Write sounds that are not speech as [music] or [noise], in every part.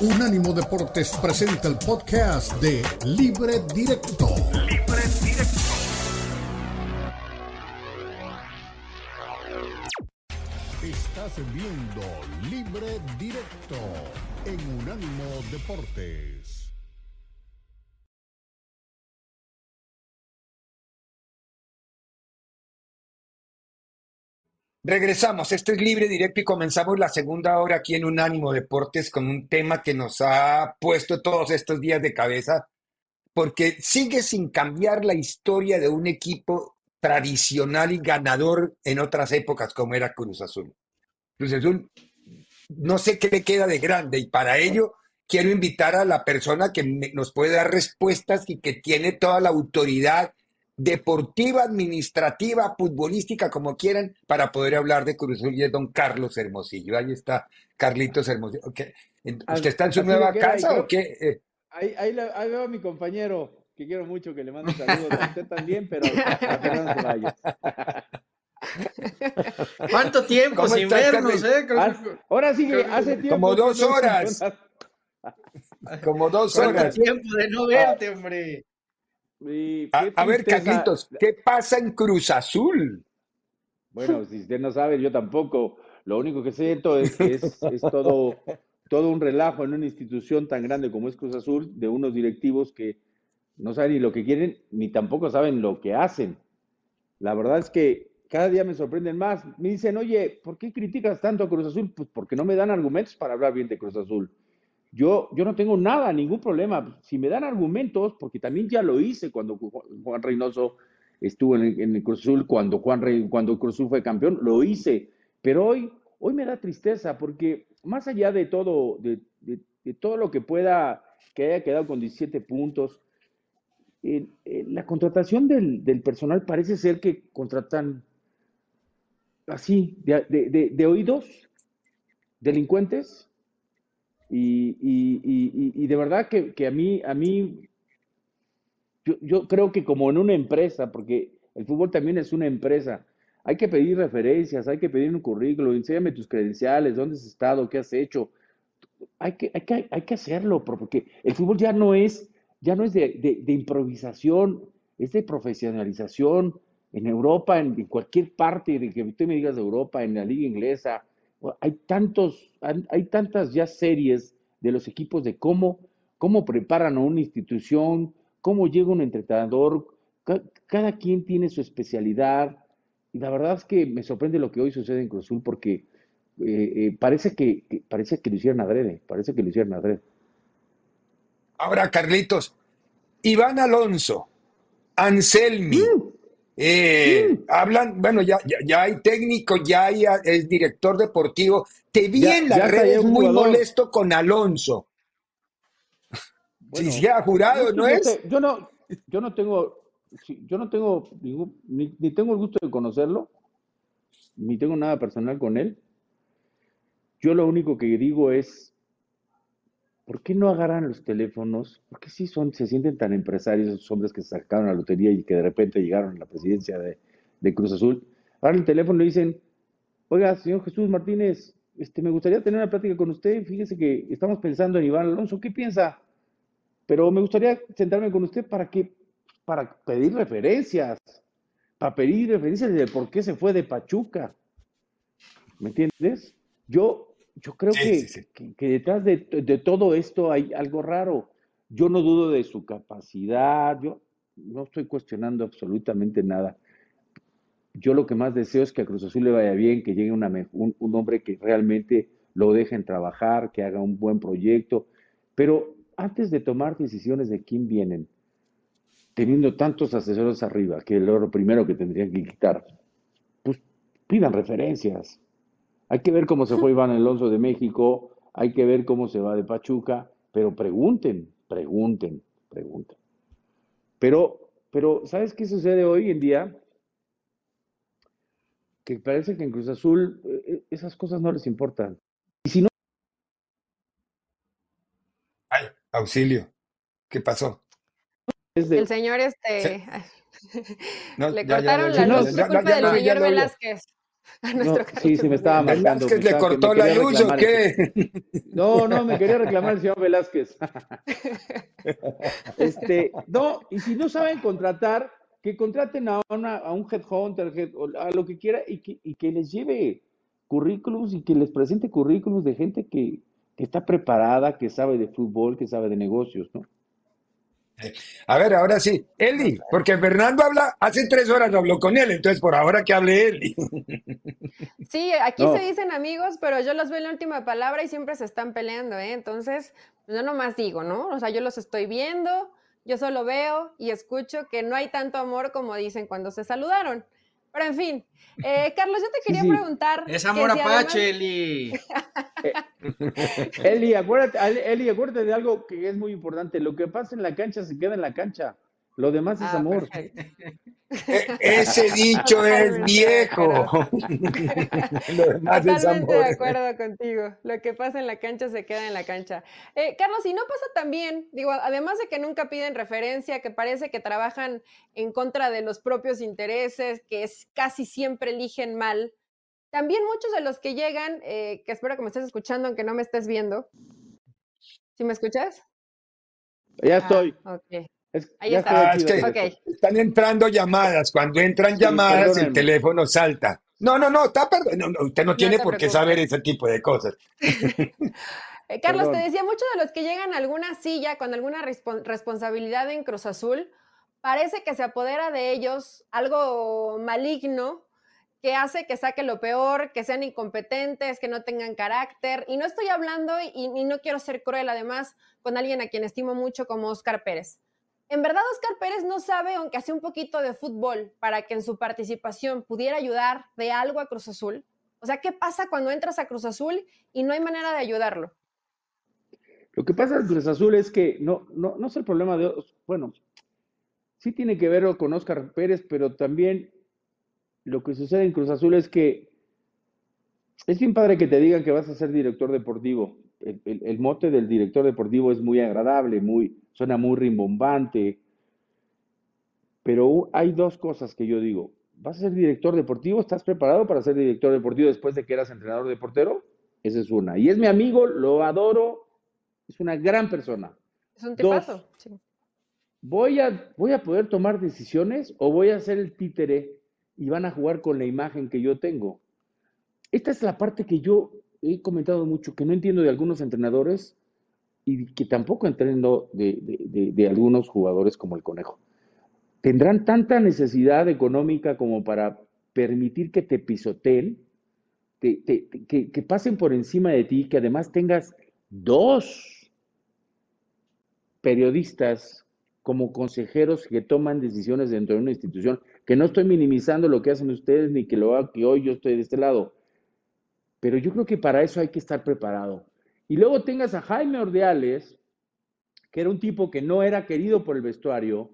Unánimo Deportes presenta el podcast de Libre Directo. Libre Directo. Estás viendo Libre Directo en Unánimo Deportes. Regresamos, esto es libre directo y comenzamos la segunda hora aquí en Unánimo Deportes con un tema que nos ha puesto todos estos días de cabeza, porque sigue sin cambiar la historia de un equipo tradicional y ganador en otras épocas como era Cruz Azul. Cruz Azul, no sé qué le queda de grande y para ello quiero invitar a la persona que nos puede dar respuestas y que tiene toda la autoridad deportiva, administrativa, futbolística, como quieran, para poder hablar de Cruz Azul y es don Carlos Hermosillo. Ahí está Carlitos Hermosillo. ¿Usted está en su nueva casa o qué? Eh, ahí, ahí, veo a mi compañero, que quiero mucho, que le mando saludos a usted también, pero que no se vaya. ¿Cuánto tiempo sin vernos, eh? Ahora sí que hace tiempo. Como dos horas. Como dos horas. ¿Cuánto tiempo de no verte, hombre? A, ver, Carlitos, ¿qué pasa en Cruz Azul? Bueno, si usted no sabe, yo tampoco. Lo único que siento es que es, todo, [laughs] todo un relajo en una institución tan grande como es Cruz Azul, de unos directivos que no saben ni lo que quieren, ni tampoco saben lo que hacen. La verdad es que cada día me sorprenden más. Me dicen, oye, ¿por qué criticas tanto a Cruz Azul? Pues porque no me dan argumentos para hablar bien de Cruz Azul. Yo, yo no tengo nada, ningún problema. Si me dan argumentos, porque también ya lo hice cuando Juan Reynoso estuvo en el, Azul, cuando Juan Rey, cuando Cruz fue campeón, lo hice. Pero hoy, hoy me da tristeza porque más allá de todo, de, todo lo que pueda, que haya quedado con 17 puntos, la contratación del, del, personal parece ser que contratan así, de, de oídos, delincuentes, y, de verdad que, a mí, a mí yo, creo que como en una empresa, porque el fútbol también es una empresa, hay que pedir referencias, hay que pedir un currículo, enséñame tus credenciales, dónde has estado, qué has hecho. Hay que, hay que, hay que hacerlo, porque el fútbol ya no es, ya no es de, improvisación, es de profesionalización. En Europa, en, en, cualquier parte de que usted me digas de Europa, en la liga inglesa, hay tantos, hay tantas ya series de los equipos de cómo, cómo preparan a una institución, cómo llega un entrenador, cada quien tiene su especialidad. Y la verdad es que me sorprende lo que hoy sucede en Cruzul porque eh, eh, parece, que, parece que lo hicieron adrede, parece que lo hicieron adrede. Ahora, Carlitos, Iván Alonso, Anselmi, mm. Eh, hablan, bueno, ya, ya, hay técnico, ya hay el director deportivo. Te vi en las redes muy molesto con Alonso. si se ha jurado, ¿no es? yo no, yo no tengo, yo no tengo ningún, ni, ni, tengo el gusto de conocerlo, ni tengo nada personal con él. Yo lo único que digo es, ¿por qué no agarran los teléfonos? ¿Por qué sí son, se sienten tan empresarios esos hombres que sacaron la lotería y que de repente llegaron a la presidencia de, Cruz Azul? Agarran el teléfono y dicen, oiga, señor Jesús Martínez, este, me gustaría tener una plática con usted. Fíjese que estamos pensando en Iván Alonso, ¿qué piensa? Pero me gustaría sentarme con usted para que, para pedir referencias, para pedir referencias de por qué se fue de Pachuca. ¿Me entiendes? Yo yo creo que, Que, detrás de, todo esto hay algo raro. Yo no dudo de su capacidad, yo no estoy cuestionando absolutamente nada. Yo lo que más deseo es que a Cruz Azul le vaya bien, que llegue un, hombre que realmente lo dejen trabajar, que haga un buen proyecto. Pero antes de tomar decisiones de quién vienen, teniendo tantos asesores arriba, que es lo primero que tendrían que quitar, pues pidan referencias, hay que ver cómo se fue [laughs] Iván Alonso de México, hay que ver cómo se va de Pachuca, pero pregunten, pregunten, pregunten. Pero, pero, ¿sabes qué sucede hoy en día? Que parece que en Cruz Azul eh, eh, esas cosas no les importan. Y si no. Ay, auxilio. ¿Qué pasó? El señor este. [laughs] le cortaron la luz por culpa del señor Velázquez. [laughs] No, sí, sí, me estaba marcando. ¿Velázquez le cortó la luz o qué? No, no, me quería reclamar el señor Velázquez. [laughs] Este, no, y si no saben contratar, que contraten a, una, a un headhunter, a lo que quiera, y que, y que les lleve currículums y que les presente currículums de gente que, que está preparada, que sabe de fútbol, que sabe de negocios, ¿no? A ver, ahora sí, Eli, porque Fernando habla, hace tres horas no habló con él, entonces por ahora que hable Eli. [laughs] Sí, aquí se dicen amigos, pero yo los veo en la última palabra y siempre se están peleando, ¿eh? Entonces, yo nomás digo, ¿no? O sea, yo los estoy viendo, yo solo veo y escucho que no hay tanto amor como dicen cuando se saludaron. Pero en fin, eh, Carlos, yo te quería preguntar. Es amor apache, Eli. [laughs] Eli, acuérdate, Eli, acuérdate de algo que es muy importante. Lo que pasa en la cancha se queda en la cancha. Lo demás es ah, amor. [laughs] E, ese [laughs] dicho es viejo. [laughs] Lo demás es amor. de acuerdo contigo. Lo que pasa en la cancha se queda en la cancha. Eh, Carlos, y no pasa también, digo, además de que nunca piden referencia, que parece que trabajan en contra de los propios intereses, que es, casi siempre eligen mal. También muchos de los que llegan, eh, que espero que me estés escuchando, aunque no me estés viendo. ¿Sí me escuchas? Ya estoy. Ah, Ahí está. Ah, están entrando llamadas. Cuando entran llamadas, el teléfono salta. No, no, no, está perdón. usted no tiene por qué saber ese tipo de cosas. [laughs] [laughs] Eh, Carlos, te decía, muchos de los que llegan a alguna silla con alguna responsabilidad en Cruz Azul, parece que se apodera de ellos algo maligno que hace que saque lo peor, que sean incompetentes, que no tengan carácter. Y no estoy hablando, y, y no quiero ser cruel además, con alguien a quien estimo mucho como Oscar Pérez. En verdad, Oscar Pérez no sabe, aunque hace un poquito de fútbol, para que en su participación pudiera ayudar de algo a Cruz Azul. O sea, ¿qué pasa cuando entras a Cruz Azul y no hay manera de ayudarlo? Lo que pasa en Cruz Azul es que no, no, no es el problema de, bueno, sí tiene que ver con Oscar Pérez, pero también lo que sucede en Cruz Azul es que es bien padre que te digan que vas a ser director deportivo. el mote del director deportivo es muy agradable, muy, suena muy rimbombante, pero hay dos cosas que yo digo. ¿Vas a ser director deportivo? ¿Estás preparado para ser director deportivo después de que eras entrenador de portero? Esa es una. Y es mi amigo, lo adoro, es una gran persona. Es un tipazo. ¿voy, a, ¿Voy a poder tomar decisiones o voy a ser el títere y van a jugar con la imagen que yo tengo? Esta es la parte que yo he comentado mucho, que no entiendo de algunos entrenadores y que tampoco entiendo de, algunos jugadores como el Conejo. ¿Tendrán tanta necesidad económica como para permitir que te pisoteen, que, pasen por encima de ti, que además tengas dos periodistas como consejeros que toman decisiones dentro de una institución, que no estoy minimizando lo que hacen ustedes ni que lo haga que hoy yo estoy de este lado, pero yo creo que para eso hay que estar preparado. Y luego tengas a Jaime Ordeales, que era un tipo que no era querido por el vestuario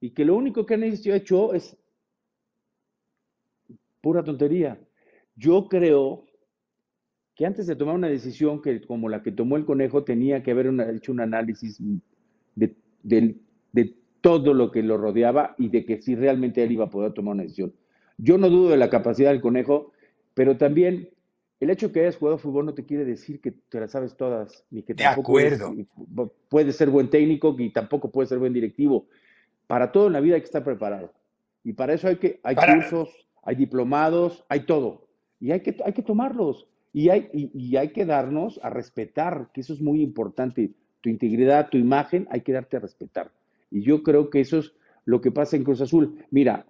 y que lo único que han hecho es pura tontería. Yo creo que antes de tomar una decisión que, como la que tomó el conejo, tenía que haber hecho un análisis de, de, todo lo que lo rodeaba y de que si realmente él iba a poder tomar una decisión. Yo no dudo de la capacidad del conejo, pero también el hecho de que hayas jugado fútbol no te quiere decir que te las sabes todas, ni que tampoco acuerdo. puedes ser buen técnico, ni tampoco puedes ser buen directivo. Para todo en la vida hay que estar preparado. Y para eso hay que, hay cursos, hay diplomados, hay todo. Y hay que, hay que tomarlos. Y hay, y, hay que darnos a respetar, que eso es muy importante. Tu integridad, tu imagen, hay que darte a respetar. Y yo creo que eso es lo que pasa en Cruz Azul. Mira,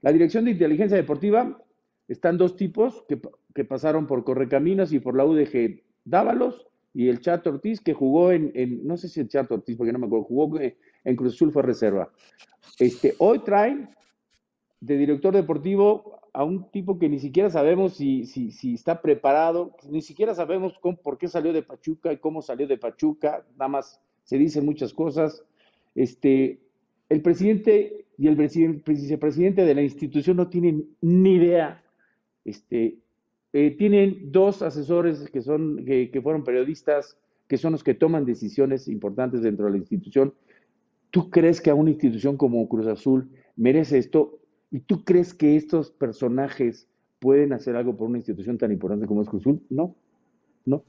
la Dirección de Inteligencia Deportiva están dos tipos que, que pasaron por Correcaminos y por la UDG. Dávalos y el Chato Ortiz, que jugó en, no sé si el Chato Ortiz, porque no me acuerdo, jugó en Cruz Azul, fue reserva. Este, hoy traen de director deportivo a un tipo que ni siquiera sabemos si, si, si está preparado, ni siquiera sabemos por qué salió de Pachuca y cómo salió de Pachuca, nada más se dicen muchas cosas. Este, el presidente y el vicepresidente de la institución no tienen ni idea este, eh, tienen dos asesores que, son, que, fueron periodistas, que son los que toman decisiones importantes dentro de la institución. ¿Tú crees que a una institución como Cruz Azul merece esto? ¿Y tú crees que estos personajes pueden hacer algo por una institución tan importante como es Cruzul. No, no.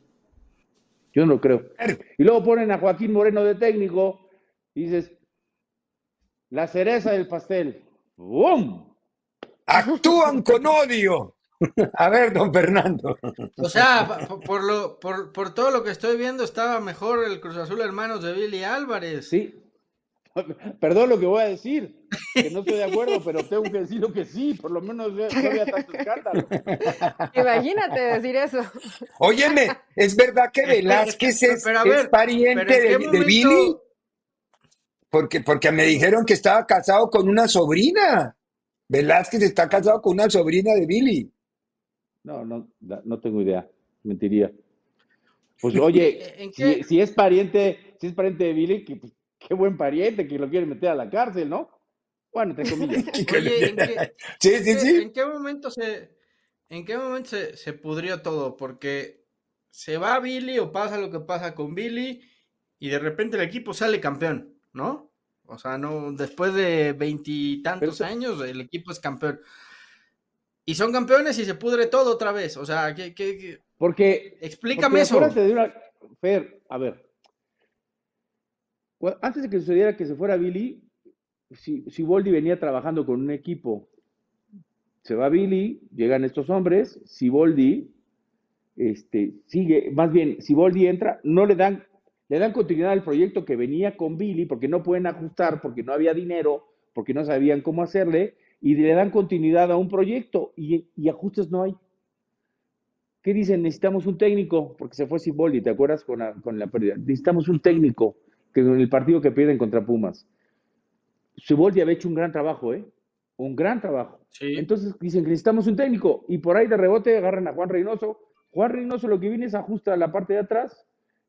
Yo no lo creo. Y luego ponen a Joaquín Moreno de técnico y dices, la cereza del pastel. ¡Bum! Actúan con odio. [laughs] A ver, don Fernando. O sea, por, lo, por, por, todo lo que estoy viendo, estaba mejor el Cruz Azul Hermanos de Billy Álvarez. Sí. Perdón lo que voy a decir, que no estoy de acuerdo, pero tengo que decir lo que sí, por lo menos no había tanto escándalo. Imagínate decir eso. Óyeme, ¿es verdad que Velázquez es, pariente de, de Billy? Porque, porque me dijeron que estaba casado con una sobrina. Velázquez está casado con una sobrina de Billy. No, no, no tengo idea. Mentiría. Pues [laughs] oye, si, es pariente, si es pariente de Billy, que, pues, qué buen pariente que lo quiere meter a la cárcel, ¿no? Bueno, entre comillas. [laughs] oye, ¿en qué, [laughs] sí, sí, sí. ¿en qué momento se, en qué momento se, se pudrió todo? Porque se va Billy o pasa lo que pasa con Billy y de repente el equipo sale campeón, ¿no? O sea, no, después de veintitantos años, el equipo es campeón. Y son campeones y se pudre todo otra vez. O sea, ¿qué, Porque. Explícame eso. Fer, a ver. Antes de que sucediera que se fuera Billy, si, si Boldi venía trabajando con un equipo, se va Billy, llegan estos hombres, si Boldi este, sigue, más bien, si Boldi entra, no le dan le dan continuidad al proyecto que venía con Billy, porque no pueden ajustar, porque no había dinero, porque no sabían cómo hacerle, y le dan continuidad a un proyecto y, ajustes no hay. ¿Qué dicen? Necesitamos un técnico, porque se fue Siboldi, ¿te acuerdas con la, con la pérdida? Necesitamos un técnico, que en el partido que pierden contra Pumas. Siboldi había hecho un gran trabajo, ¿eh? Un gran trabajo. Entonces dicen que necesitamos un técnico, y por ahí de rebote agarran a Juan Reynoso. Juan Reynoso lo que viene es ajusta la parte de atrás,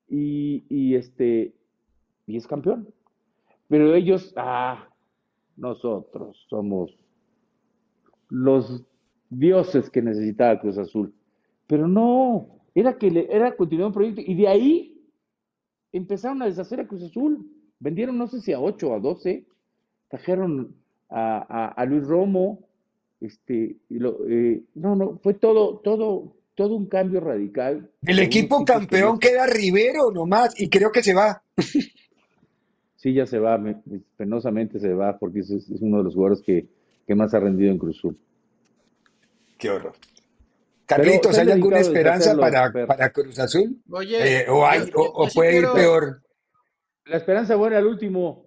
y, este, y es campeón. Pero ellos, ah, nosotros somos los dioses que necesitaba Cruz Azul. Pero no, era que le, era continuar un proyecto y de ahí empezaron a deshacer a Cruz Azul. Vendieron no sé si a 8 o a 12, trajeron a, Luis Romo, este, lo, eh, no, no, fue todo, todo, todo un cambio radical. El equipo campeón queda Rivero nomás y creo que se va. Sí, ya se va, penosamente se va porque es, es uno de los jugadores que, más ha rendido en Cruzul. Qué horror. Carlitos, ¿hay alguna esperanza para, para, Cruz Azul? Oye, eh, o, hay, o, puede ir peor. La esperanza buena al último.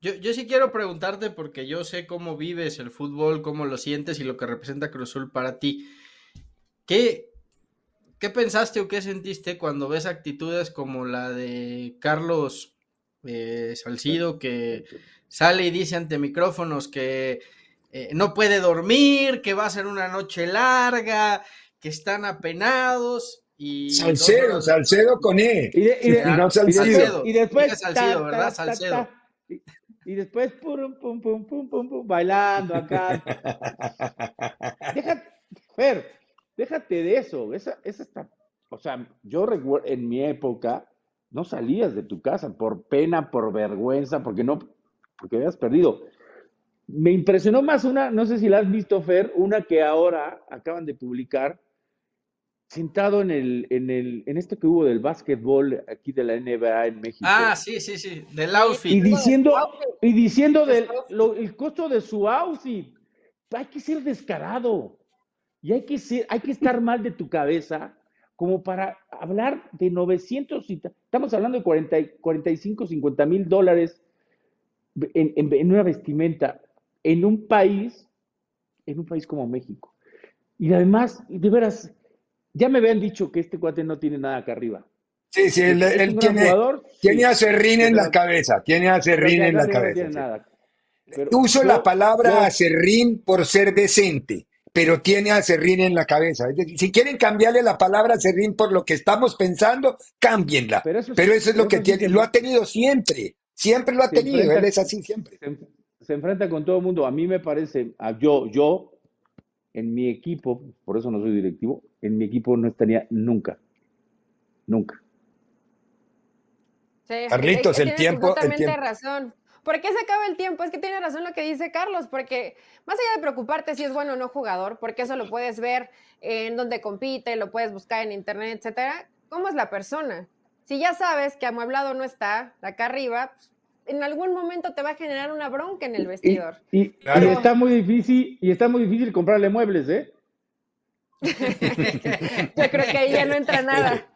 Yo, yo sí quiero preguntarte porque yo sé cómo vives el fútbol, cómo lo sientes y lo que representa Cruzul para ti. ¿Qué, ¿Qué pensaste o qué sentiste cuando ves actitudes como la de Carlos eh, Salcido que sale y dice ante micrófonos que eh, no puede dormir, que va a ser una noche larga, que están apenados y Salcedo, Salcedo con E. Y, no Salcido. Y, después Salcido, ¿verdad? Salcedo. Y después, pum, pum, pum, pum, pum, pum, bailando acá. déjate, Fer, déjate de eso. Esa, esa está, o sea, yo recuerdo, en mi época, no salías de tu casa por pena, por vergüenza, porque no, porque habías perdido. Me impresionó más una, no sé si la has visto, Fer, una que ahora acaban de publicar, sentado en el, en el, en esto que hubo del básquetbol aquí de la NBA en México. Ah, sí, sí, sí, del outfit. Y diciendo, y diciendo del el costo de su outfit. Hay que ser descarado. Y hay que ser, hay que estar mal de tu cabeza como para hablar de 900, estamos hablando de 40, 45, 50 mil dólares en, en una vestimenta en un país, en un país como México. Y además, de veras, ya me habían dicho que este cuate no tiene nada acá arriba. Sí, sí, él, tiene, tiene a Serrín en la cabeza, tiene a Serrín en la cabeza. Uso la palabra a Serrín por ser decente, pero tiene a Serrín en la cabeza. si quieren cambiarle la palabra a Serrín por lo que estamos pensando, cámbienla. Pero eso, es lo que tiene, lo ha tenido siempre, siempre lo ha tenido, él es así siempre. Se, enfrenta con todo el mundo. A mí me parece, a yo, yo, en mi equipo, por eso no soy directivo, en mi equipo no estaría nunca. Nunca. Carlitos, el tiempo. El razón. ¿Por qué se acaba el tiempo? Es que tiene razón lo que dice Carlos, porque más allá de preocuparte si es bueno o no jugador, porque eso lo puedes ver en donde compite, lo puedes buscar en internet, etcétera, ¿cómo es la persona? Si ya sabes que amueblado no está acá arriba, pues, en algún momento te va a generar una bronca en el vestidor. Y, está muy difícil, y está muy difícil comprarle muebles, ¿eh? [laughs] Yo creo que ahí ya no entra nada.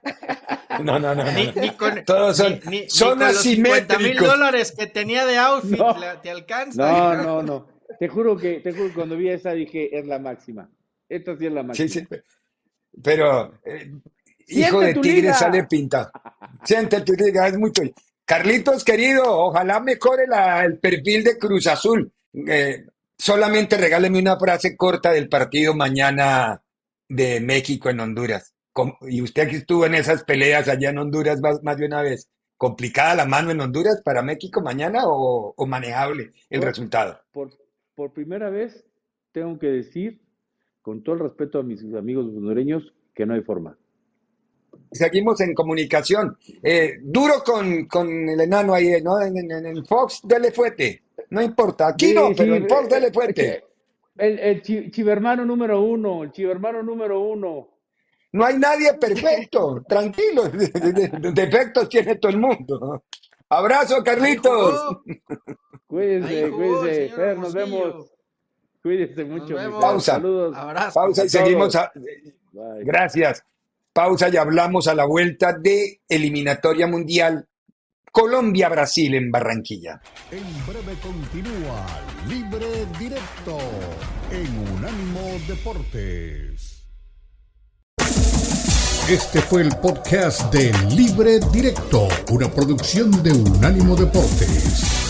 No, no, no. Ni, con, Todos son, son asimétricos. mil dólares que tenía de outfit te alcanza. No, no, no. Te juro que, te juro que cuando vi esa dije, es la máxima. Esta sí es la máxima. Sí, sí. Pero, eh, hijo de tigre sale pinta. Siente tu liga, es mucho. Carlitos, querido, ojalá mejore el perfil de Cruz Azul. Eh, solamente regáleme una frase corta del partido mañana de México en Honduras. Y usted que estuvo en esas peleas allá en Honduras más, de una vez, ¿complicada la mano en Honduras para México mañana o, manejable el resultado? Por, por primera vez tengo que decir, con todo el respeto a mis amigos hondureños, que no hay forma. Seguimos en comunicación. Eh, duro con, con, el enano ahí, ¿no? En, Fox, dele fuerte. No importa, aquí no, pero en Fox, dele fuerte. El, el chivermano número uno, el chivermano número uno. No hay nadie perfecto, [laughs] tranquilo. Defectos tiene todo el mundo. Abrazo, Carlitos. Cuídense, cuídense. Fer, nos vemos. Cuídense mucho. Pausa. Saludos. Pausa y seguimos. Gracias. Pausa y hablamos a la vuelta de eliminatoria mundial Colombia-Brasil en Barranquilla. En breve continúa Libre Directo en Unánimo Deportes. Este fue el podcast de Libre Directo, una producción de Unánimo Deportes.